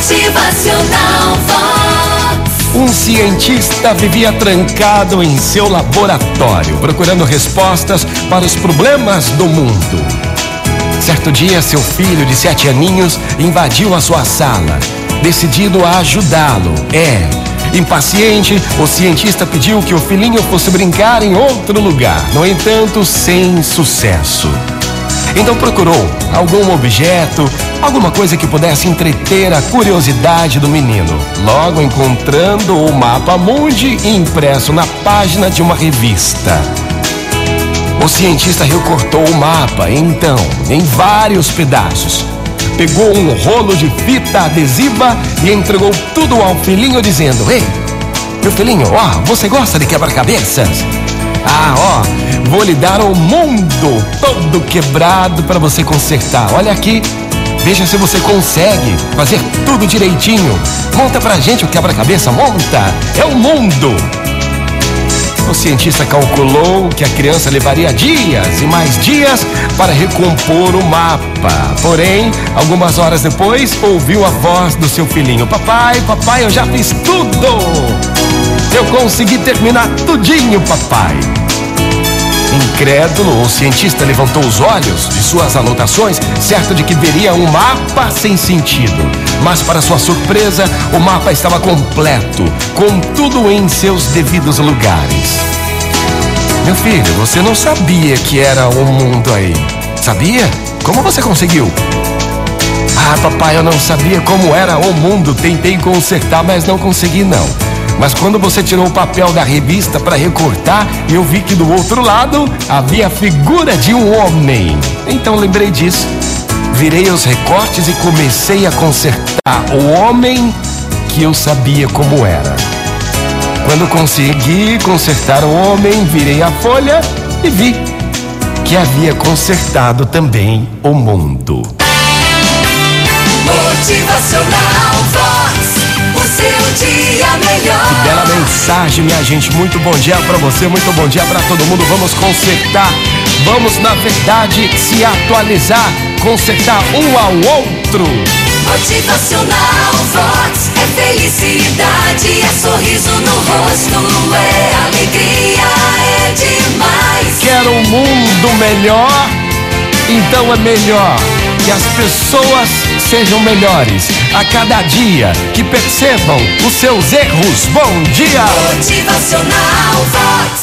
Motivacional Vox. Um cientista vivia trancado em seu laboratório, procurando respostas para os problemas do mundo. Certo dia, seu filho de sete aninhos invadiu a sua sala, decidido a ajudá-lo. É, impaciente, o cientista pediu que o filhinho fosse brincar em outro lugar, no entanto, sem sucesso. Então procurou algum objeto, alguma coisa que pudesse entreter a curiosidade do menino. Logo encontrando o mapa mundi impresso na página de uma revista. O cientista recortou o mapa, então, em vários pedaços. Pegou um rolo de fita adesiva e entregou tudo ao filhinho, dizendo: Ei, meu filhinho, ó, você gosta de quebra-cabeças? Ah, ó, vou lhe dar o mundo todo quebrado para você consertar. Olha aqui, veja se você consegue fazer tudo direitinho. Monta pra gente o quebra-cabeça, monta! É o mundo! O cientista calculou que a criança levaria dias e mais dias para recompor o mapa. Porém, algumas horas depois, ouviu a voz do seu filhinho: Papai, papai, eu já fiz tudo! Eu consegui terminar tudinho, papai. Incrédulo, o cientista levantou os olhos de suas anotações, certo de que veria um mapa sem sentido. Mas, para sua surpresa, o mapa estava completo, com tudo em seus devidos lugares. Meu filho, você não sabia que era o mundo aí. Sabia? Como você conseguiu? Ah, papai, eu não sabia como era o mundo. Tentei consertar, mas não consegui não. Mas quando você tirou o papel da revista para recortar, eu vi que do outro lado havia a figura de um homem. Então lembrei disso. Virei os recortes e comecei a consertar o homem que eu sabia como era. Quando consegui consertar o homem, virei a folha e vi que havia consertado também o mundo. Motivacional melhor. Bela mensagem, minha gente. Muito bom dia pra você, muito bom dia pra todo mundo. Vamos consertar, vamos, na verdade, se atualizar, consertar um ao outro. Motivacional Vox. É felicidade, é sorriso no rosto, é alegria, é demais. Quer um mundo melhor? Então é melhor que as pessoas sejam melhores a cada dia, que percebam os seus erros. Bom dia! Motivacional Vox.